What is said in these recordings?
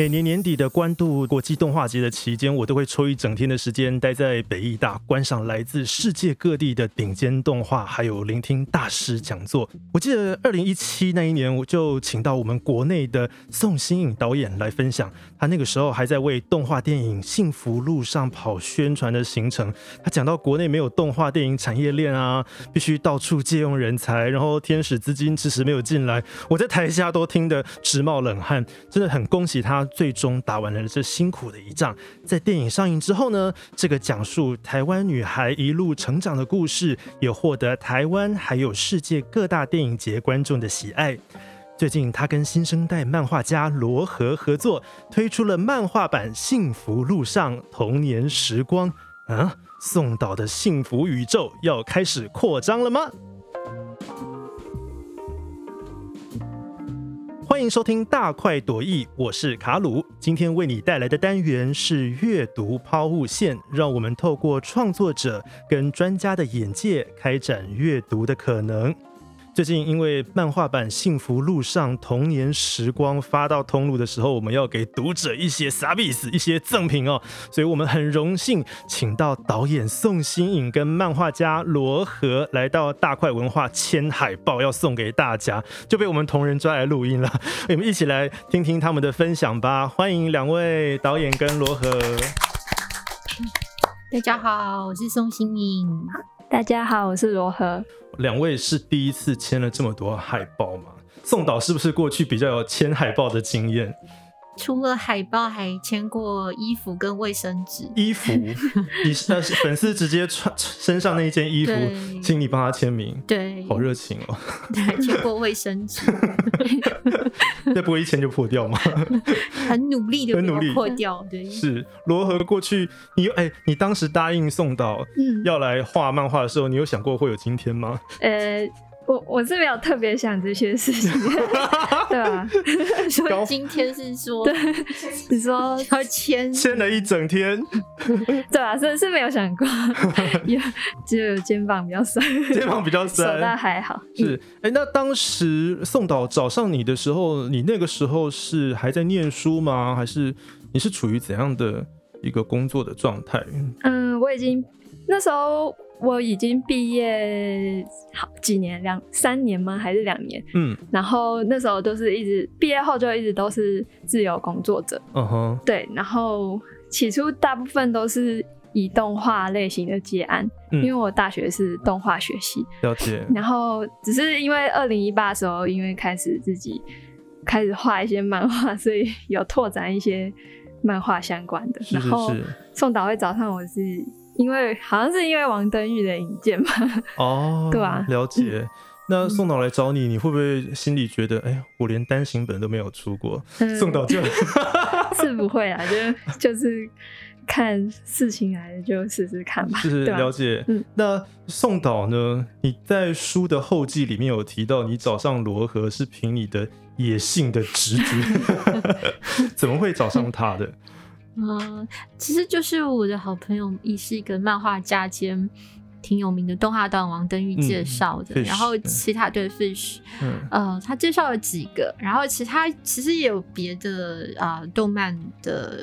每年年底的关渡国际动画节的期间，我都会抽一整天的时间待在北艺大，观赏来自世界各地的顶尖动画，还有聆听大师讲座。我记得二零一七那一年，我就请到我们国内的宋新颖导演来分享，他那个时候还在为动画电影《幸福路上》跑宣传的行程。他讲到国内没有动画电影产业链啊，必须到处借用人才，然后天使资金迟迟没有进来，我在台下都听得直冒冷汗，真的很恭喜他。最终打完了这辛苦的一仗，在电影上映之后呢，这个讲述台湾女孩一路成长的故事，也获得台湾还有世界各大电影节观众的喜爱。最近，他跟新生代漫画家罗和合作，推出了漫画版《幸福路上童年时光》。啊，宋岛的幸福宇宙要开始扩张了吗？欢迎收听大快朵颐，我是卡鲁。今天为你带来的单元是阅读抛物线，让我们透过创作者跟专家的眼界，开展阅读的可能。最近因为漫画版《幸福路上童年时光》发到通路的时候，我们要给读者一些 service 一些赠品哦，所以我们很荣幸请到导演宋新颖跟漫画家罗和来到大块文化签海报，要送给大家，就被我们同仁抓来录音了。我们一起来听听他们的分享吧。欢迎两位导演跟罗和。大家好，我是宋新颖。大家好，我是罗和。两位是第一次签了这么多海报吗？宋导是不是过去比较有签海报的经验？除了海报，还签过衣服跟卫生纸。衣服，你那是粉丝直接穿身上那一件衣服，请你帮他签名。对，好热情哦。还签过卫生纸。那不会一签就破掉吗？很努力的，很努力破掉。对，是罗和过去，你哎，你当时答应宋导要来画漫画的时候，你有想过会有今天吗？呃。我我是没有特别想这些事情，对吧？所以今天是说，你说 要签签了一整天，对吧？是是没有想过，只有肩膀比较酸，肩膀比较酸，手那还好。是，哎，那当时宋导找上你的时候，你那个时候是还在念书吗？还是你是处于怎样的一个工作的状态？嗯，我已经那时候。我已经毕业好几年，两三年吗？还是两年？嗯，然后那时候都是一直毕业后就一直都是自由工作者。嗯哼，对。然后起初大部分都是以动画类型的接案，因为我大学是动画学系。了解。然后只是因为二零一八的时候，因为开始自己开始画一些漫画，所以有拓展一些漫画相关的。然后宋导会找上我是。因为好像是因为王登玉的引荐吧，哦，对吧？了解。那宋导来找你，你会不会心里觉得，哎，我连单行本都没有出过，宋导就 是不会啊，就就是看事情来了就试试看吧。就是了解。嗯，那宋导呢？你在书的后记里面有提到，你找上罗和是凭你的野性的直觉，怎么会找上他的？嗯，其实就是我的好朋友，也是一个漫画家兼挺有名的动画导演王登玉介绍的。然后其他对 fish，呃，他介绍了几个，然后其他其实也有别的啊，动漫的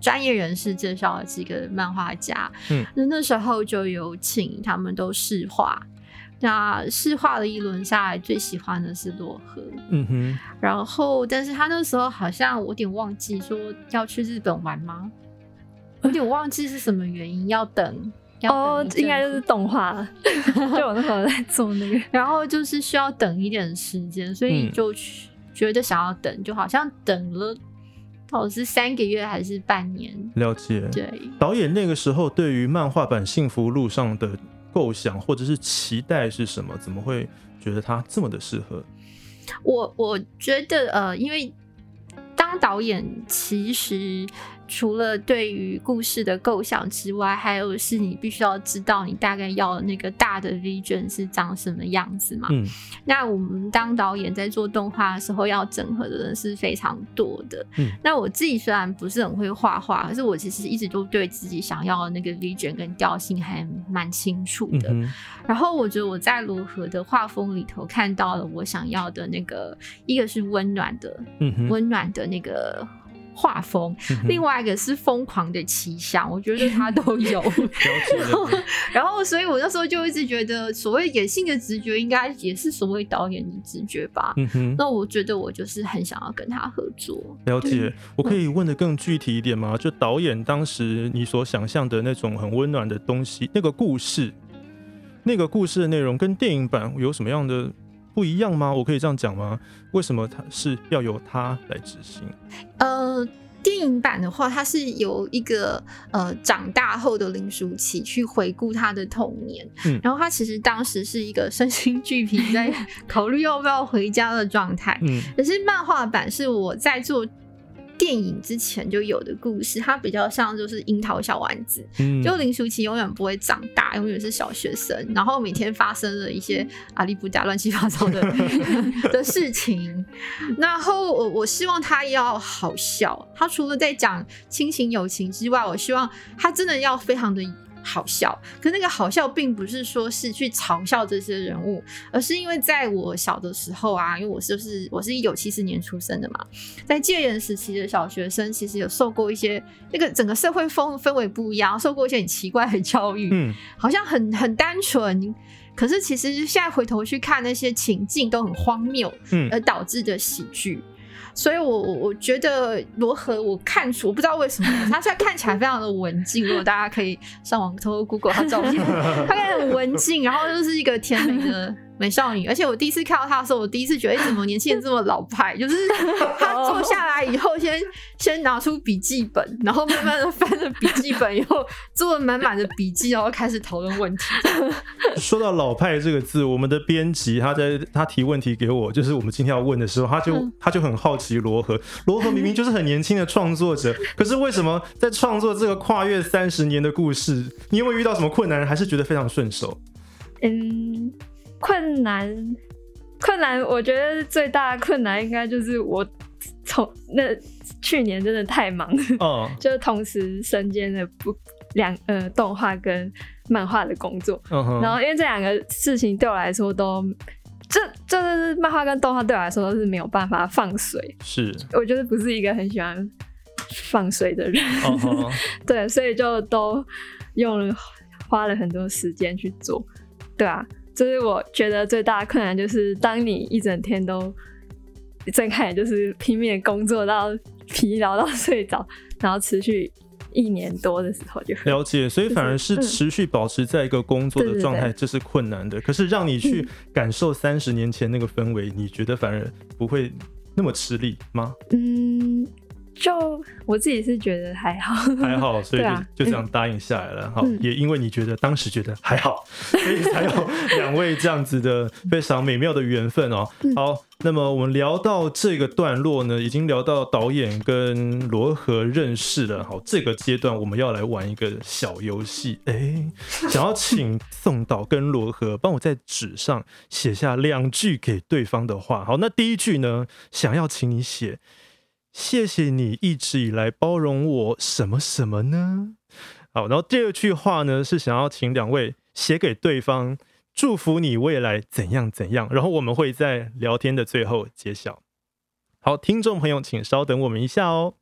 专业人士介绍了几个漫画家。嗯，那那时候就有请他们都试画。那试画了一轮下来，最喜欢的是洛河。嗯哼。然后，但是他那时候好像我有点忘记说要去日本玩吗？有点忘记是什么原因要等。哦，应该就是动画。就我那时候在做那个，然后就是需要等一点时间，所以就觉得想要等，就好像等了，到底是三个月还是半年？了解。对。导演那个时候对于漫画版《幸福路上》的。构想或者是期待是什么？怎么会觉得他这么的适合？我我觉得呃，因为当导演其实。除了对于故事的构想之外，还有是你必须要知道你大概要那个大的 vision 是长什么样子嘛？嗯，那我们当导演在做动画的时候，要整合的人是非常多的。嗯，那我自己虽然不是很会画画，可是我其实一直都对自己想要的那个 vision 跟调性还蛮清楚的。然后我觉得我在罗河的画风里头看到了我想要的那个，一个是温暖的，嗯温暖的那个。画风，另外一个是疯狂的奇想，我觉得他 都有。然后，所以我那时候就一直觉得，所谓野性的直觉，应该也是所谓导演的直觉吧。嗯哼。那我觉得我就是很想要跟他合作。了解，我可以问的更具体一点吗？就导演当时你所想象的那种很温暖的东西，那个故事，那个故事的内容跟电影版有什么样的？不一样吗？我可以这样讲吗？为什么他是要由他来执行？呃，电影版的话，它是由一个呃长大后的林淑琪去回顾他的童年，嗯，然后他其实当时是一个身心俱疲，在考虑要不要回家的状态，嗯，可是漫画版是我在做。电影之前就有的故事，它比较像就是樱桃小丸子，就林淑琪永远不会长大，永远是小学生，然后每天发生了一些阿里不加乱七八糟的 的事情。然后我我希望他要好笑，他除了在讲亲情友情之外，我希望他真的要非常的。好笑，可那个好笑并不是说是去嘲笑这些人物，而是因为在我小的时候啊，因为我就是我是一九七四年出生的嘛，在戒严时期的小学生，其实有受过一些那个整个社会风氛围不一样，受过一些很奇怪的教育，嗯，好像很很单纯，可是其实现在回头去看那些情境都很荒谬，嗯，而导致的喜剧。所以，我我我觉得罗河，我看出我不知道为什么，他现在看起来非常的文静。如果大家可以上网偷偷 Google 他照片，他看起来很文静，然后又是一个甜美的。美少女，而且我第一次看到她的时候，我第一次觉得，哎，怎么年轻人这么老派？就是她坐下来以后，先先拿出笔记本，然后慢慢的翻着笔记本，以后做了满满的笔记，然后开始讨论问题。说到老派这个字，我们的编辑他在他提问题给我，就是我们今天要问的时候，他就他就很好奇罗河，罗河明明就是很年轻的创作者，可是为什么在创作这个跨越三十年的故事，你有没有遇到什么困难，还是觉得非常顺手？嗯。困难，困难，我觉得最大的困难应该就是我从那去年真的太忙，哦，就是同时身兼的不两呃动画跟漫画的工作，然后因为这两个事情对我来说都，这就是漫画跟动画对我来说都是没有办法放水，是，我觉得不是一个很喜欢放水的人，对，所以就都用了花了很多时间去做，对啊。就是我觉得最大的困难，就是当你一整天都睁开眼，就是拼命工作到疲劳到睡着，然后持续一年多的时候，就了解。所以反而是持续保持在一个工作的状态，这是困难的。可是让你去感受三十年前那个氛围，你觉得反而不会那么吃力吗？嗯。就我自己是觉得还好，还好，所以就就这样答应下来了。好，也因为你觉得当时觉得还好，所以才有两位这样子的非常美妙的缘分哦。好，那么我们聊到这个段落呢，已经聊到导演跟罗河认识了。好，这个阶段我们要来玩一个小游戏。哎，想要请宋导跟罗和帮我在纸上写下两句给对方的话。好，那第一句呢，想要请你写。谢谢你一直以来包容我什么什么呢？好，然后第二句话呢是想要请两位写给对方，祝福你未来怎样怎样。然后我们会在聊天的最后揭晓。好，听众朋友，请稍等我们一下哦。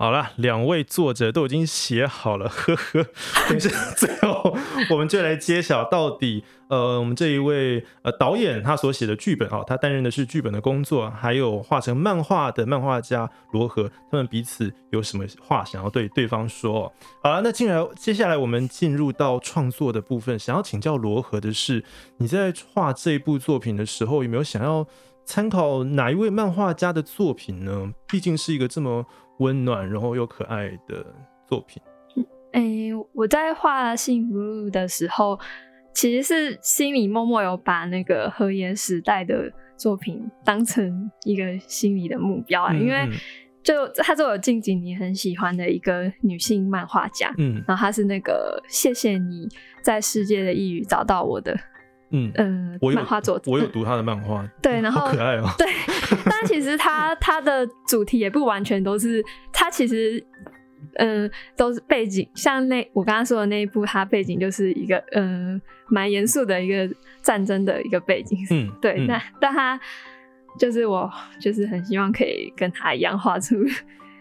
好了，两位作者都已经写好了，呵呵。等下最后我们就来揭晓到底，呃，我们这一位呃导演他所写的剧本啊，他担任的是剧本的工作，还有画成漫画的漫画家罗和，他们彼此有什么话想要对对方说？好了，那进来接下来我们进入到创作的部分，想要请教罗和的是，你在画这一部作品的时候，有没有想要参考哪一位漫画家的作品呢？毕竟是一个这么。温暖，然后又可爱的作品。哎，我在画《幸福路》的时候，其实是心里默默有把那个和颜时代的作品当成一个心理的目标啊。因为就他是我近几年很喜欢的一个女性漫画家，嗯，然后她是那个谢谢你在世界的一隅找到我的。嗯嗯，漫画作者，我有读他的漫画，对，然后可爱哦，对，但其实他他的主题也不完全都是，他其实嗯都是背景，像那我刚刚说的那一部，他背景就是一个嗯蛮严肃的一个战争的一个背景，嗯，对，那但他就是我就是很希望可以跟他一样画出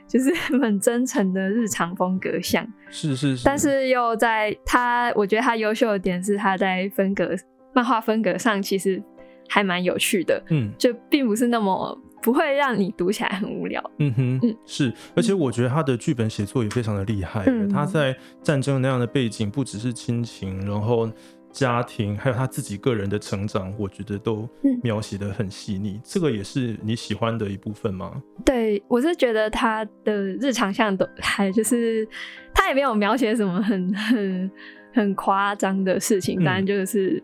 就是很真诚的日常风格像，是是是，但是又在他，我觉得他优秀的点是他在风格漫画风格上其实还蛮有趣的，嗯，就并不是那么不会让你读起来很无聊，嗯哼，嗯是，而且我觉得他的剧本写作也非常的厉害，他在战争那样的背景，不只是亲情，然后。家庭还有他自己个人的成长，我觉得都描写的很细腻。这个也是你喜欢的一部分吗？对，我是觉得他的日常像都还就是他也没有描写什么很 很很夸张的事情，当然就是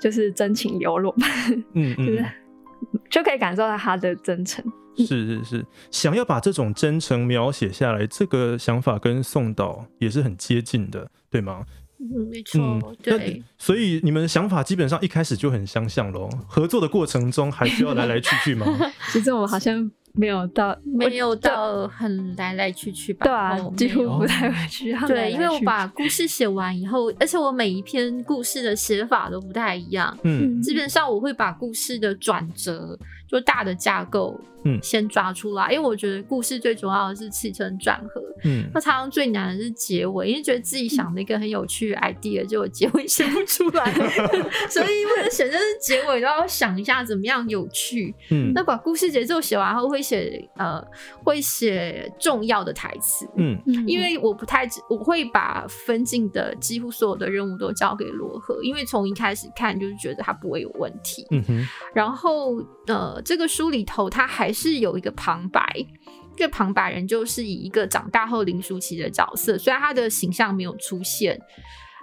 就是真情流露，嗯嗯，就可以感受到他的真诚。是是是，想要把这种真诚描写下来，这个想法跟宋导也是很接近的，对吗？嗯，没错，对，所以你们想法基本上一开始就很相像喽。合作的过程中还需要来来去去吗？其实我们好像没有到，没有到很来来去去吧。对啊，几乎不太会去。对，因为我把故事写完以后，而且我每一篇故事的写法都不太一样。嗯，基本上我会把故事的转折。就大的架构，嗯，先抓出来，因为我觉得故事最重要的是起承转合，嗯，那常常最难的是结尾，因为觉得自己想了一个很有趣的 idea，结果结尾写不出来，所以为了写这是结尾，都要想一下怎么样有趣，嗯，那把故事节奏写完后，会写呃，会写重要的台词，嗯，因为我不太，我会把分镜的几乎所有的任务都交给罗赫，因为从一开始看就是觉得他不会有问题，嗯哼，然后呃。这个书里头，他还是有一个旁白，这个旁白人就是以一个长大后林淑琪的角色，虽然他的形象没有出现。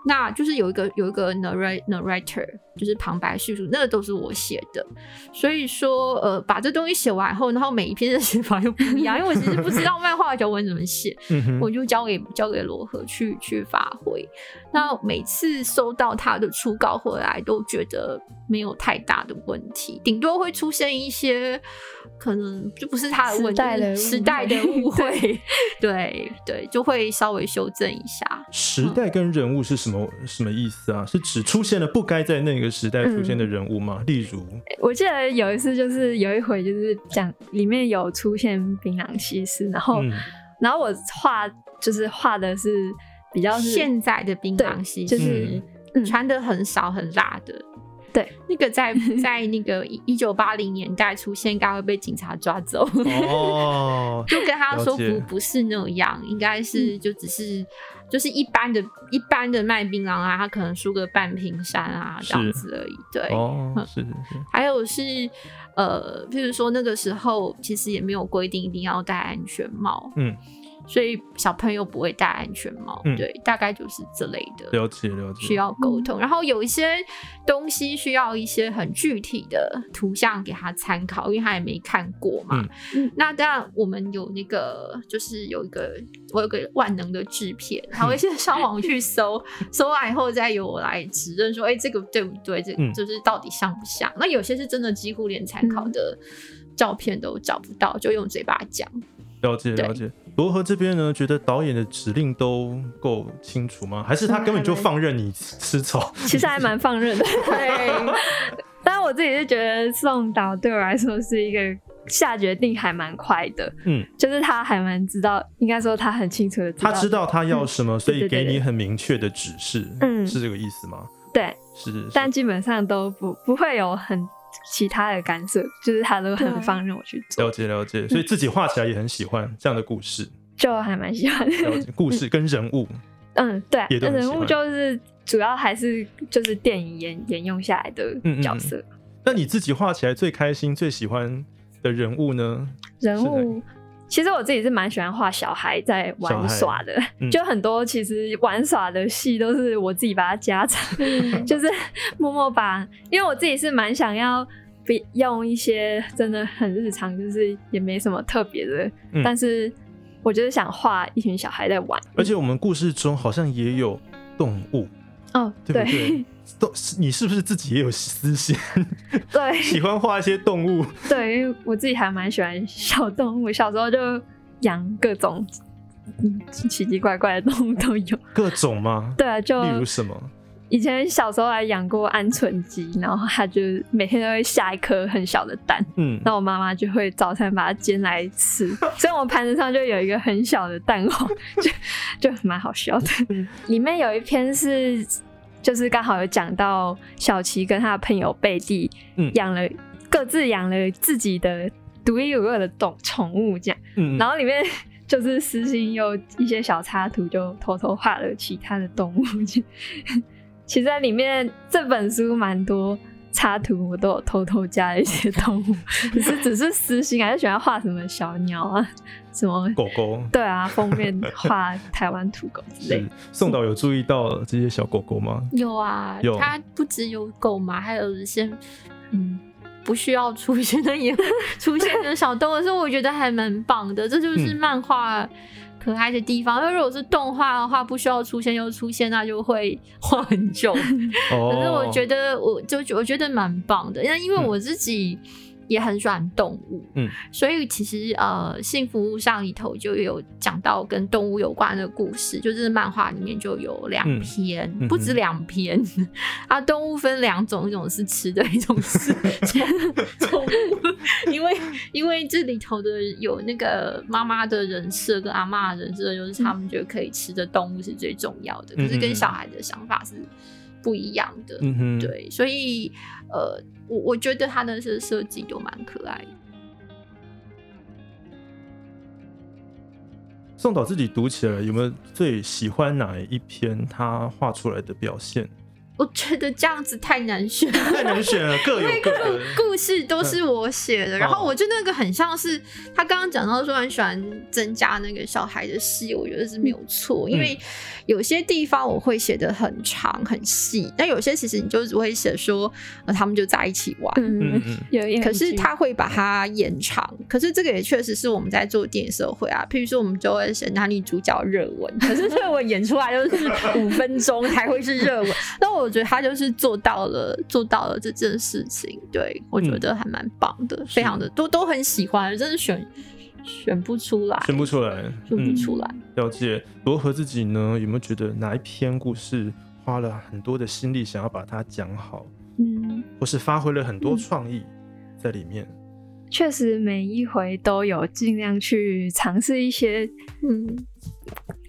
那就是有一个有一个 narrator，就是旁白叙述，那个都是我写的。所以说，呃，把这东西写完后，然后每一篇的写法又不一样，因为我其实不知道 漫画脚本怎么写，我就交给交给罗和去去发挥。那每次收到他的初稿回来，都觉得没有太大的问题，顶多会出现一些可能就不是他的问题，时代的误 会，对对，就会稍微修正一下。时代跟人物是什么？什么什么意思啊？是指出现了不该在那个时代出现的人物吗？例如，我记得有一次，就是有一回，就是讲里面有出现槟榔西施，然后，然后我画就是画的是比较现在的槟榔西施，就是穿的很少很辣的。对，那个在 在那个一九八零年代出现，应该会被警察抓走。哦，就跟他说不不是那样，应该是就只是。就是一般的、一般的卖槟榔啊，他可能输个半瓶山啊这样子而已。对，哦，是是是。还有是，呃，譬如说那个时候其实也没有规定一定要戴安全帽。嗯。所以小朋友不会戴安全帽，对，大概就是这类的。了解了解。需要沟通，然后有一些东西需要一些很具体的图像给他参考，因为他也没看过嘛。嗯。那当然，我们有那个，就是有一个，我有个万能的制片，他会先上网去搜，搜完以后再由我来指认说，哎，这个对不对？这就是到底像不像？那有些是真的几乎连参考的照片都找不到，就用嘴巴讲。了解了解。罗和这边呢，觉得导演的指令都够清楚吗？还是他根本就放任你吃草？其实还蛮放任的。对，但是我自己是觉得宋导对我来说是一个下决定还蛮快的。嗯，就是他还蛮知道，应该说他很清楚的，他知道他要什么，所以给你很明确的指示。嗯，是这个意思吗？对，是。但基本上都不不会有很。其他的干涉，就是他都很放任我去做。了解了解，所以自己画起来也很喜欢这样的故事，就还蛮喜欢。了解故事跟人物，嗯，对，人物就是主要还是就是电影沿沿用下来的角色。那你自己画起来最开心、最喜欢的人物呢？人物。其实我自己是蛮喜欢画小孩在玩耍的，就很多其实玩耍的戏都是我自己把它加长，就是默默把，因为我自己是蛮想要比用一些真的很日常，就是也没什么特别的，但是我就是想画一群小孩在玩，而且我们故事中好像也有动物。哦，对不对？都你是不是自己也有私心？对，喜欢画一些动物。对，因为我自己还蛮喜欢小动物，小时候就养各种奇奇怪怪的动物都有。各种吗？对啊，就例如什么？以前小时候还养过鹌鹑鸡，然后它就每天都会下一颗很小的蛋，嗯，那我妈妈就会早餐把它煎来吃，所以我盘子上就有一个很小的蛋黄，就就蛮好笑的。里面有一篇是，就是刚好有讲到小琪跟他的朋友贝蒂，养了各自养了自己的独一无二的动宠物，这样，嗯，然后里面。就是私心又一些小插图，就偷偷画了其他的动物。其实在里面这本书蛮多插图，我都有偷偷加了一些动物，只是只是私心，还是喜欢画什么小鸟啊，什么狗狗。对啊，封面 画台湾土狗之类。宋导有注意到这些小狗狗吗？有啊，有。它不只有狗嘛，还有一些嗯。不需要出现的也出现的小动物，所以我觉得还蛮棒的。这就是漫画可爱的地方。那如果是动画的话，不需要出现又出现，那就会 画很久。可是我觉得，我就我觉得蛮棒的，因为因为我自己。也很喜欢动物，嗯，所以其实呃，《幸福上》里头就有讲到跟动物有关的故事，就是漫画里面就有两篇，不止两篇。啊。动物分两种，一种是吃的，一种是 宠物。因为因为这里头的有那个妈妈的人设跟阿妈的人设，就是他们觉得可以吃的动物是最重要的，可是跟小孩的想法是不一样的，对，所以呃。我我觉得他的设设计都蛮可爱的。宋导自己读起来有没有最喜欢哪一篇他画出来的表现？我觉得这样子太难选，太难选了。各有各的故事都是我写的，然后我觉得那个很像是他刚刚讲到说很喜欢增加那个小孩的戏，我觉得是没有错。因为有些地方我会写的很长很细，但有些其实你就只会写说他们就在一起玩，嗯嗯，有。可是他会把它延长，可是这个也确实是我们在做电影社会啊。譬如说我们就会写男女主角热吻，可是热吻演出来就是五分钟才会是热吻，那我。我觉得他就是做到了，做到了这件事情，对我觉得还蛮棒的，非常的都都很喜欢，真的选选不出来，选不出来，选不出来。了解罗和自己呢，有没有觉得哪一篇故事花了很多的心力想要把它讲好？嗯，或是发挥了很多创意在里面？确实每一回都有尽量去尝试一些嗯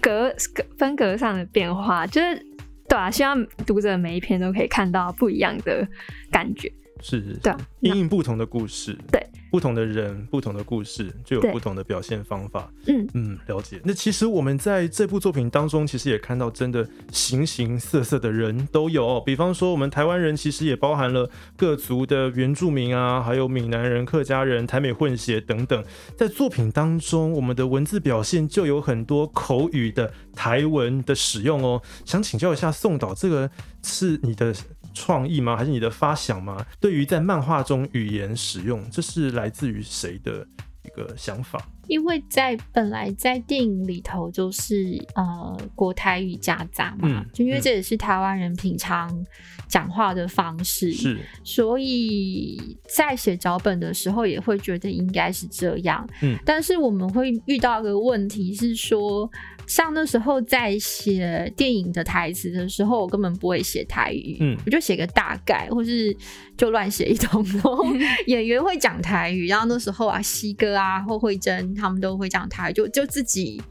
格格风格上的变化，就是。对啊，希望读者每一篇都可以看到不一样的感觉。是是，对，因应不同的故事，对，不同的人，不同的故事，就有不同的表现方法。嗯嗯，了解。那其实我们在这部作品当中，其实也看到真的形形色色的人都有。比方说，我们台湾人其实也包含了各族的原住民啊，还有闽南人、客家人、台美混血等等。在作品当中，我们的文字表现就有很多口语的台文的使用哦。想请教一下宋导，这个是你的？创意吗？还是你的发想吗？对于在漫画中语言使用，这是来自于谁的一个想法？因为在本来在电影里头就是呃国台语夹杂嘛，就因为这也是台湾人平常讲话的方式，是，所以在写脚本的时候也会觉得应该是这样。嗯，但是我们会遇到一个问题是说。像那时候在写电影的台词的时候，我根本不会写台语，嗯，我就写个大概，或是就乱写一通。演员会讲台语，然后那时候啊，西哥啊或慧珍他们都会讲台语，就就自己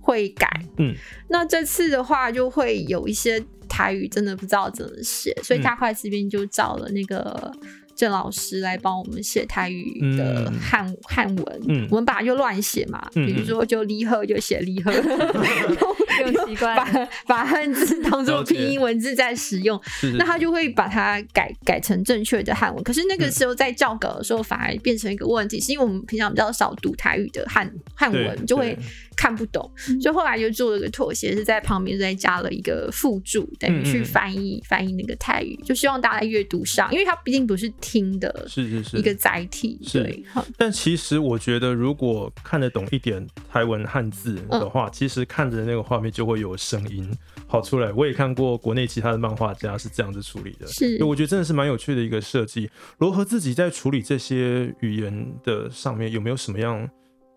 会改。嗯，那这次的话就会有一些台语真的不知道怎么写，所以大块这边就找了那个。郑老师来帮我们写台语的汉汉文，我们本来就乱写嘛，比如说就离合就写离合，用习惯。把把汉字当做拼音文字在使用，那他就会把它改改成正确的汉文。可是那个时候在教稿的时候，反而变成一个问题，是因为我们平常比较少读台语的汉汉文，就会看不懂，所以后来就做了个妥协，是在旁边再加了一个附注，等于去翻译翻译那个泰语，就希望大家阅读上，因为它毕竟不是。听的是是是一个载体，对。但其实我觉得，如果看得懂一点台文汉字的话，其实看着那个画面就会有声音跑出来。我也看过国内其他的漫画家是这样子处理的，是。我觉得真的是蛮有趣的一个设计。罗和自己在处理这些语言的上面，有没有什么样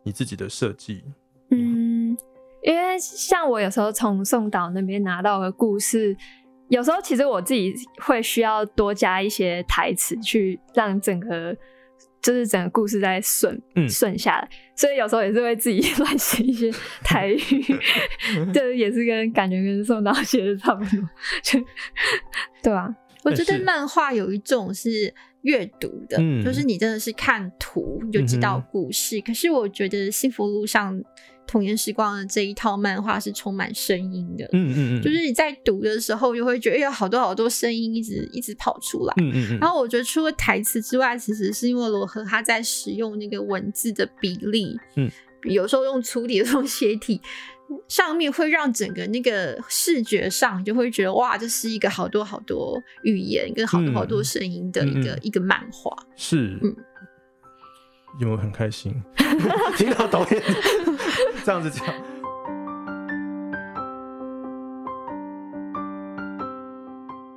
你自己的设计？嗯，因为像我有时候从宋导那边拿到的故事。有时候其实我自己会需要多加一些台词，去让整个就是整个故事在顺顺下来，所以有时候也是会自己 乱写一些台语，这也是跟感觉跟宋导写的差不多，就 对吧？我觉得漫画有一种是阅读的，就是你真的是看图就知道故事，可是我觉得幸福路上。童年时光的这一套漫画是充满声音的，嗯嗯嗯，就是你在读的时候就会觉得有好多好多声音一直一直跑出来，嗯嗯嗯。然后我觉得除了台词之外，其实是因为罗和他在使用那个文字的比例，嗯，有时候用粗体，有时候斜体，上面会让整个那个视觉上就会觉得哇，这是一个好多好多语言跟好多好多声音的一个一个漫画，是，嗯。有没有很开心？听到导演这样子讲。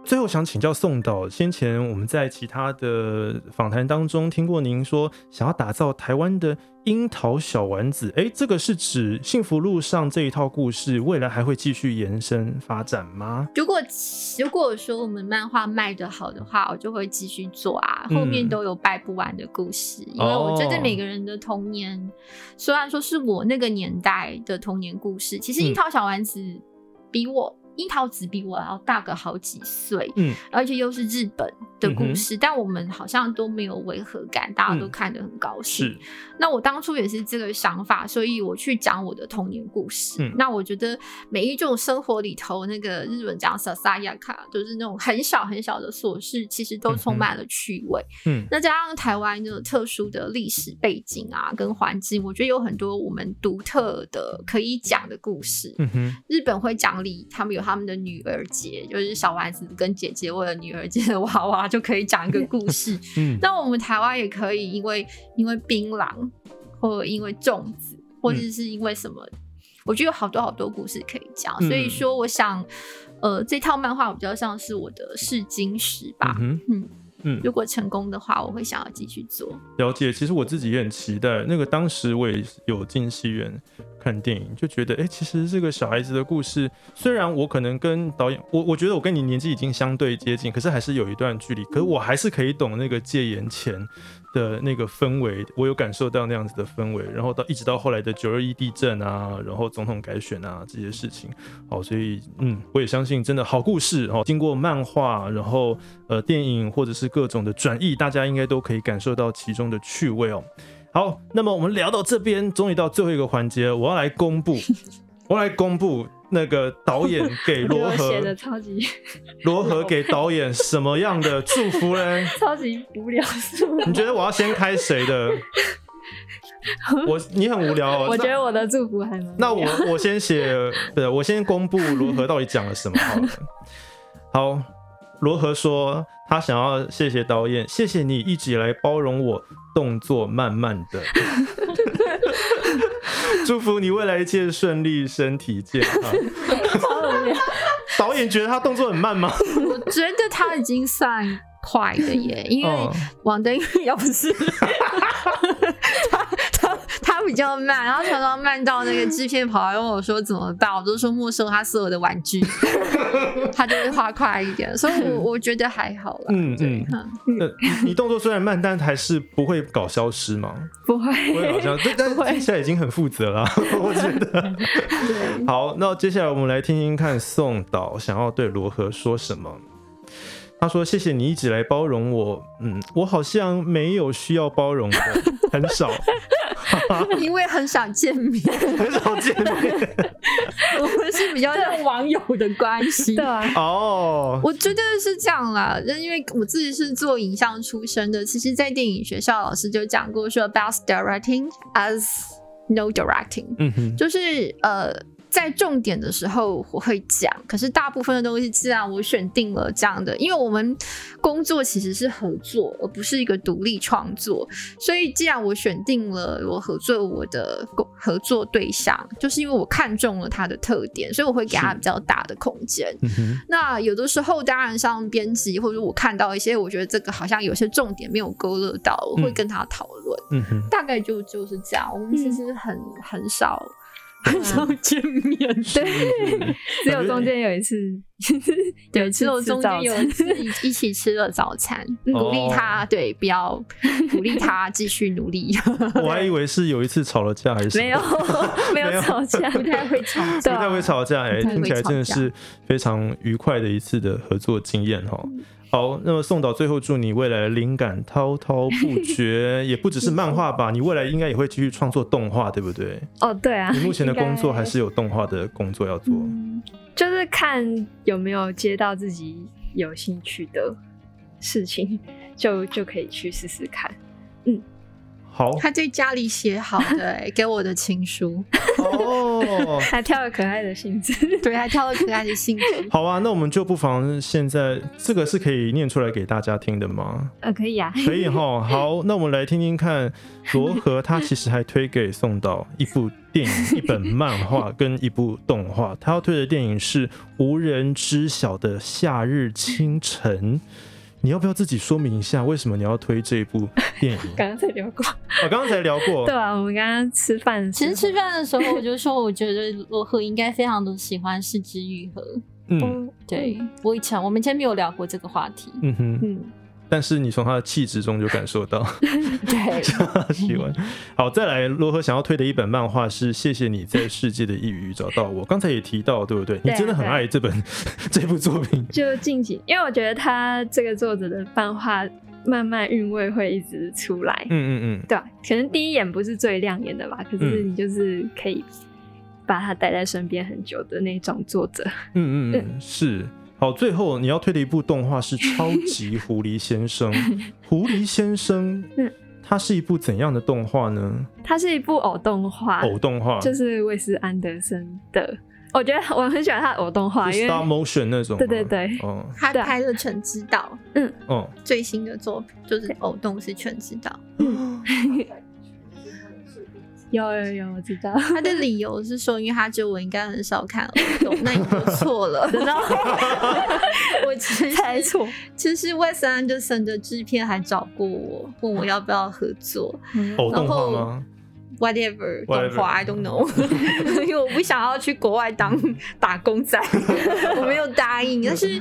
最后想请教宋导，先前我们在其他的访谈当中听过您说想要打造台湾的樱桃小丸子，哎，这个是指幸福路上这一套故事未来还会继续延伸发展吗？如果如果说我们漫画卖得好的话，我就会继续做啊，后面都有掰不完的故事，因为我觉得每个人的童年，虽然说是我那个年代的童年故事，其实樱桃小丸子比我。樱桃子比我要大个好几岁，嗯，而且又是日本的故事，但我们好像都没有违和感，大家都看得很高兴。是，那我当初也是这个想法，所以我去讲我的童年故事。嗯，那我觉得每一种生活里头，那个日本讲萨萨亚卡，就是那种很小很小的琐事，其实都充满了趣味。嗯，那加上台湾那种特殊的历史背景啊，跟环境，我觉得有很多我们独特的可以讲的故事。嗯哼，日本会讲理，他们有。他们的女儿节就是小丸子跟姐姐为了女儿节的娃娃就可以讲一个故事。嗯，那我们台湾也可以，因为因为槟榔，或因为粽子，或者是因为什么，我觉得有好多好多故事可以讲。所以说，我想，呃，这套漫画比较像是我的试金石吧。嗯嗯，如果成功的话，我会想要继续做。了解，其实我自己也很期待。那个当时我也有进戏院。看电影就觉得，哎，其实这个小孩子的故事，虽然我可能跟导演，我我觉得我跟你年纪已经相对接近，可是还是有一段距离，可是我还是可以懂那个戒严前的那个氛围，我有感受到那样子的氛围，然后到一直到后来的九二一地震啊，然后总统改选啊这些事情，好，所以嗯，我也相信真的好故事哦，经过漫画，然后呃电影或者是各种的转译，大家应该都可以感受到其中的趣味哦。好，那么我们聊到这边，终于到最后一个环节，我要来公布，我要来公布那个导演给罗和 写的超级 罗和给导演什么样的祝福呢？超级无聊，你觉得我要先开谁的？我你很无聊哦。我觉得我的祝福还蛮……那我我先写，对，我先公布罗和到底讲了什么好了。好，罗和说他想要谢谢导演，谢谢你一直以来包容我。动作慢慢的，祝福你未来一切顺利，身体健康。导演觉得他动作很慢吗？我觉得他已经算快的耶，因为王登玉要不是。他比较慢，然后常常慢到那个制片跑来问我说怎么办，我都说没收他所有的玩具，他就会画快一点，所以我我觉得还好了。嗯嗯，你动作虽然慢，但还是不会搞消失吗？不会，不会搞消失，但听起来已经很负责了，我觉得。好，那接下来我们来听听看宋导想要对罗和说什么。他说：“谢谢你一直来包容我，嗯，我好像没有需要包容的，很少，因为很少见面，很少见面，我们是比较像网友的关系，对。啊，哦，我觉得是这样啦，因为我自己是做影像出身的，其实，在电影学校老师就讲过说，best directing as no directing，嗯哼，就是呃。”在重点的时候我会讲，可是大部分的东西既然我选定了这样的，因为我们工作其实是合作，而不是一个独立创作，所以既然我选定了我合作我的合作对象，就是因为我看中了他的特点，所以我会给他比较大的空间。那有的时候当然像编辑或者我看到一些，我觉得这个好像有些重点没有勾勒到，我会跟他讨论。大概就就是这样，我们其实很很少。很少见面，对，只有中间有一次，对，只有中间有一次一起吃了早餐，鼓励他，对，不要鼓励他继续努力。我还以为是有一次吵了架，还是没有，没有吵架，不太会吵，不太会吵架，哎，听起来真的是非常愉快的一次的合作经验哈。好，那么宋导最后祝你未来灵感滔滔不绝，也不只是漫画吧？你未来应该也会继续创作动画，对不对？哦，对啊。你目前的工作还是有动画的工作要做，就是看有没有接到自己有兴趣的事情，就就可以去试试看。嗯。好，他在家里写好的给我的情书哦，还挑了可爱的信纸，对，还挑了可爱的信纸。好啊，那我们就不妨现在这个是可以念出来给大家听的吗？呃，可以啊，可以哈。好，那我们来听听看，罗和他其实还推给宋导一部电影、一本漫画跟一部动画。他要推的电影是《无人知晓的夏日清晨》。你要不要自己说明一下，为什么你要推这一部 电影？刚刚才聊过，我刚刚才聊过。对啊，我们刚刚吃饭，其实吃饭的时候我就说，我觉得罗和应该非常的喜欢《四之愈合》。嗯，对，我以前我们以前没有聊过这个话题。嗯哼，嗯。但是你从他的气质中就感受到，对，喜欢。好，再来，罗和想要推的一本漫画是《谢谢你在世界的一隅找到我》。刚才也提到，对不对？你真的很爱这本 这部作品。就近几，因为我觉得他这个作者的漫画慢慢韵味会一直出来。嗯嗯嗯，对，可能第一眼不是最亮眼的吧，可是你就是可以把他带在身边很久的那种作者。嗯嗯嗯，是。好，最后你要推的一部动画是《超级狐狸先生》。狐狸先生，嗯，它是一部怎样的动画呢？它是一部偶动画，偶动画就是魏斯安德森的。我觉得 我很喜欢他的偶动画，因为 star motion 那种。对对对，哦，他拍的《全知道》，嗯，哦，最新的作品就是偶动是《全知道》。有有有，我知道。他的理由是说，因为他觉得我应该很少看懂，那你就错了。真的，我其实猜错。其实 Wes Anderson 的制片还找过我，问我要不要合作。偶动画吗？Whatever 动画，I don't know。因为我不想要去国外当打工仔，我没有答应。但是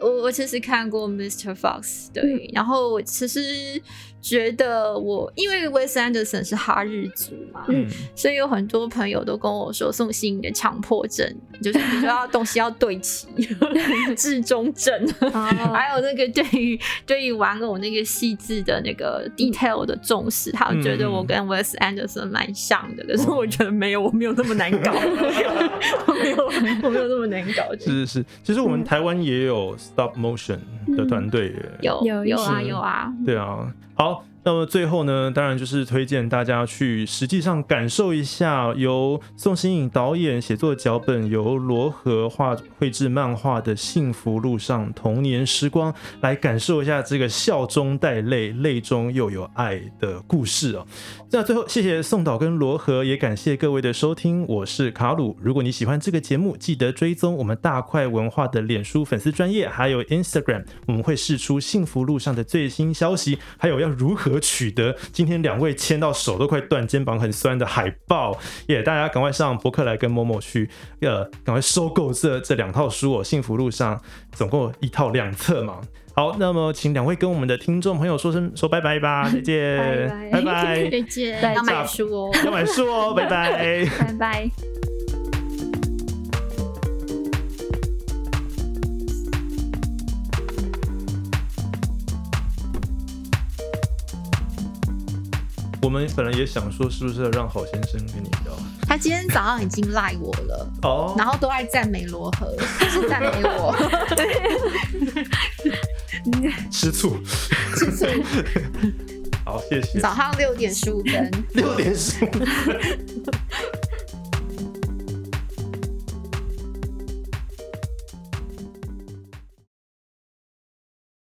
我我其实看过 Mr. Fox，对，然后我其实。觉得我因为 Wes Anderson 是哈日族嘛，嗯，所以有很多朋友都跟我说宋欣的强迫症，就是你说要东西要对齐，至中正，还有那个对于对于玩偶那个细致的那个 detail 的重视，他们觉得我跟 Wes Anderson 蛮像的，可是我觉得没有，我没有那么难搞，我没有我没有那么难搞。是。是是，其实我们台湾也有 stop motion 的团队，有有有啊有啊，对啊。好，那么最后呢，当然就是推荐大家去实际上感受一下由宋新颖导演写作脚本，由罗和画绘制漫画的《幸福路上童年时光》，来感受一下这个笑中带泪、泪中又有爱的故事哦。那最后，谢谢宋导跟罗和，也感谢各位的收听。我是卡鲁。如果你喜欢这个节目，记得追踪我们大块文化的脸书粉丝专业，还有 Instagram，我们会试出幸福路上的最新消息，还有要如何取得今天两位牵到手都快断、肩膀很酸的海报。也大家赶快上博客来跟某某去，呃，赶快收购这这两套书哦。幸福路上总共一套两册嘛。好，那么请两位跟我们的听众朋友说声说拜拜吧，再见，拜拜，再见，要买书哦，要买书哦，拜拜，拜拜。我们本来也想说，是不是要让郝先生跟你聊？他今天早上已经赖我了，哦，然后都爱赞美罗河，是赞美我。吃醋，吃醋。好，谢谢。早上六点十五分，六点十五分。